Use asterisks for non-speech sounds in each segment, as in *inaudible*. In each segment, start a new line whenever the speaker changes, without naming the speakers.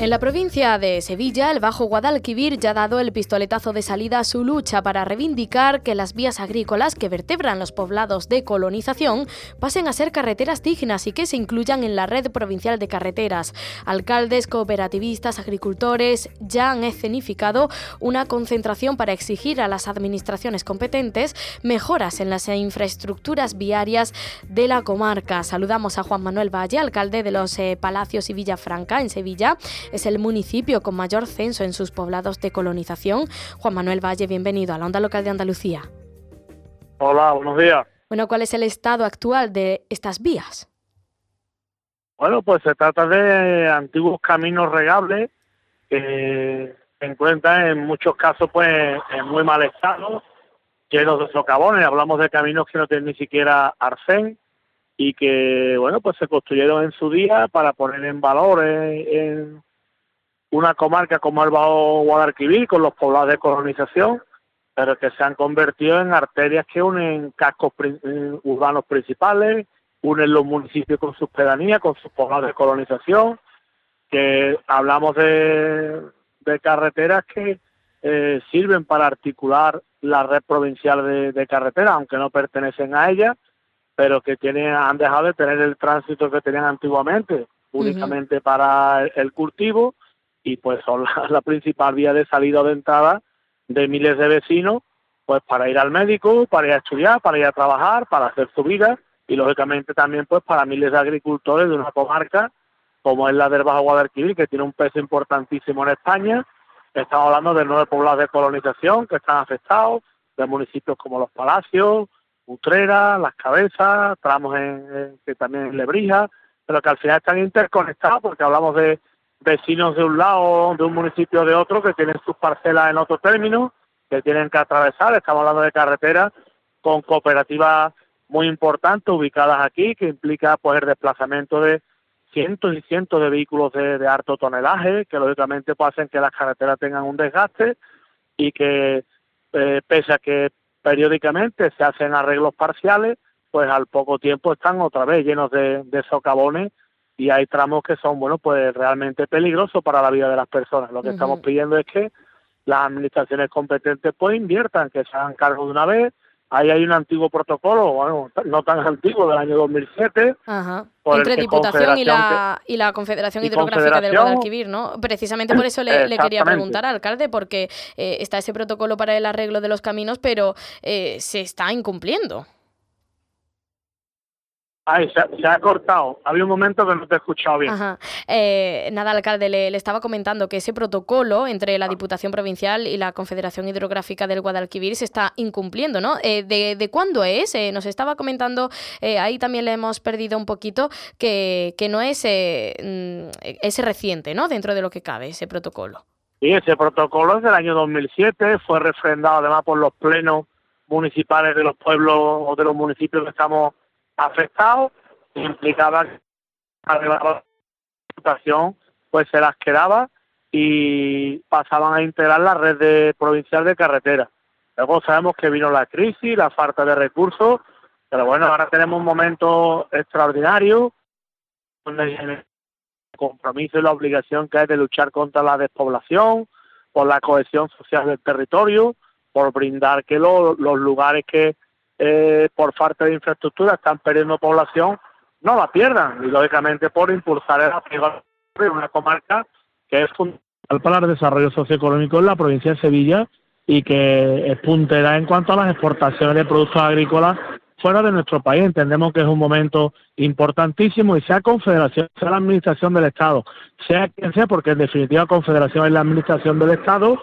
En la provincia de Sevilla, el Bajo Guadalquivir ya ha dado el pistoletazo de salida a su lucha para reivindicar que las vías agrícolas que vertebran los poblados de colonización pasen a ser carreteras dignas y que se incluyan en la red provincial de carreteras. Alcaldes, cooperativistas, agricultores ya han escenificado una concentración para exigir a las administraciones competentes mejoras en las infraestructuras viarias de la comarca. Saludamos a Juan Manuel Valle, alcalde de los eh, Palacios y Villafranca en Sevilla es el municipio con mayor censo en sus poblados de colonización. Juan Manuel Valle, bienvenido a la Onda Local de Andalucía.
Hola, buenos días.
Bueno, ¿cuál es el estado actual de estas vías?
Bueno, pues se trata de antiguos caminos regables que se encuentran en muchos casos pues en muy mal estado, llenos de socavones. Hablamos de caminos que no tienen ni siquiera arcén y que, bueno, pues se construyeron en su día para poner en valor en, una comarca como el Bajo Guadalquivir, con los poblados de colonización, pero que se han convertido en arterias que unen cascos eh, urbanos principales, unen los municipios con sus pedanías, con sus poblados de colonización, que hablamos de, carreteras que eh, sirven para articular la red provincial de, de carreteras, aunque no pertenecen a ella, pero que tienen, han dejado de tener el tránsito que tenían antiguamente, únicamente para el cultivo y pues son *laughs* la, principal vía de salida o de entrada de miles de vecinos pues para ir al médico, para ir a estudiar, para ir a trabajar, para hacer su vida y lógicamente también pues para miles de agricultores de una comarca como es la del Bajo Guadalquivir que tiene un peso importantísimo en España. Estamos hablando de nueve poblados de colonización que están afectados, de municipios como Los Palacios, Utrera, Las Cabezas, tramos en, que también en Lebrija, pero que al final están interconectados porque hablamos de vecinos de un lado, de un municipio de otro, que tienen sus parcelas en otro término, que tienen que atravesar. Estamos hablando de carreteras con cooperativas muy importantes ubicadas aquí, que implica pues el desplazamiento de cientos y cientos de vehículos de, de alto tonelaje, que lógicamente pues, hacen que las carreteras tengan un desgaste y que eh, pese a que periódicamente se hacen arreglos parciales, pues al poco tiempo están otra vez llenos de, de socavones y hay tramos que son, bueno, pues realmente peligrosos para la vida de las personas. Lo que estamos pidiendo es que las administraciones competentes pues inviertan, que se hagan cargo de una vez. Ahí hay un antiguo protocolo, bueno, no tan antiguo, del año 2007.
Ajá. Entre Diputación y la, y la Confederación Hidrográfica del Guadalquivir, ¿no? Precisamente por eso le, quería preguntar, alcalde, porque eh, está ese protocolo para el arreglo de los caminos, pero eh, se está incumpliendo.
Ay, se, ha cortado. Había un momento que no te he escuchado bien.
Eh, nada, alcalde, le, estaba comentando que ese protocolo entre la Diputación Provincial y la Confederación Hidrográfica del Guadalquivir se está incumpliendo, ¿no? Eh, de, cuándo es? Eh, nos estaba comentando, ahí también le hemos perdido un poquito, que, que no es, mm, es reciente, ¿no? Dentro de lo que cabe, ese protocolo.
Sí, ese protocolo es del año 2007, fue refrendado además por los plenos municipales de los pueblos o de los municipios que estamos afectados implicaba que la situación pues se las quedaba y pasaban a integrar la red de provincial de carretera. Luego sabemos que vino la crisis, la falta de recursos, pero bueno, ahora tenemos un momento extraordinario donde el compromiso y la obligación que hay de luchar contra la despoblación, por la cohesión social del territorio, por brindar que los lugares que eh, por falta de infraestructura están perdiendo población, no la pierdan. Y lógicamente por impulsar el apego de una comarca que es fundamental para el desarrollo socioeconómico en la provincia de Sevilla y que es puntera en cuanto a las exportaciones de productos agrícolas fuera de nuestro país. Entendemos que es un momento importantísimo y sea Confederación, sea la Administración del Estado, sea quien sea, porque en definitiva Confederación es la Administración del Estado,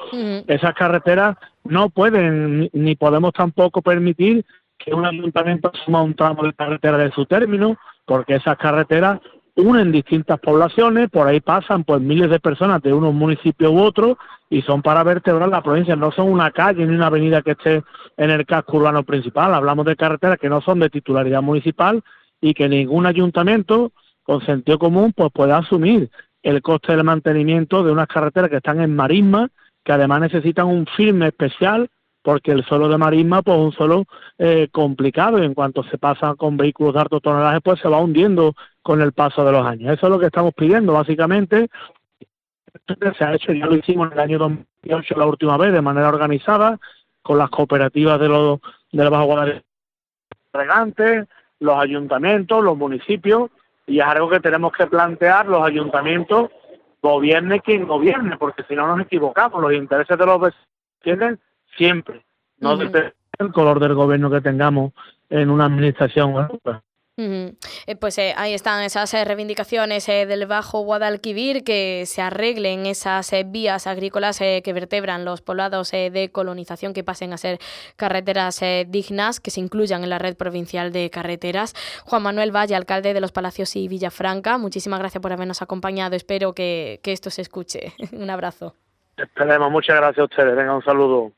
esas carreteras no pueden ni podemos tampoco permitir que un ayuntamiento asuma un tramo de carretera de su término, porque esas carreteras unen distintas poblaciones, por ahí pasan pues miles de personas de unos municipios u otros y son para vertebrar la provincia, no son una calle ni una avenida que esté en el casco urbano principal, hablamos de carreteras que no son de titularidad municipal y que ningún ayuntamiento con sentido común pues pueda asumir el coste del mantenimiento de unas carreteras que están en marisma, que además necesitan un firme especial porque el suelo de marisma pues es un suelo eh, complicado y en cuanto se pasa con vehículos de alto tonelaje pues se va hundiendo con el paso de los años. Eso es lo que estamos pidiendo básicamente. Se ha hecho, ya lo hicimos en el año 2008 la última vez de manera organizada con las cooperativas de los de Bajo Guadalajara regantes, los ayuntamientos, los municipios y es algo que tenemos que plantear los ayuntamientos gobierne quien gobierne, porque si no nos equivocamos, los intereses de los vecinos siempre, no depende del color del gobierno que tengamos en una administración.
Eh, pues eh, ahí están esas eh, reivindicaciones del Bajo Guadalquivir, que se arreglen esas vías agrícolas que vertebran los poblados de colonización, que pasen a ser carreteras dignas, que se incluyan en la red provincial de carreteras. Juan Manuel Valle, alcalde de Los Palacios y Villafranca, muchísimas gracias por habernos acompañado. Espero que, que esto se escuche. *laughs* un abrazo.
Esperemos, muchas gracias a ustedes. Venga, un saludo.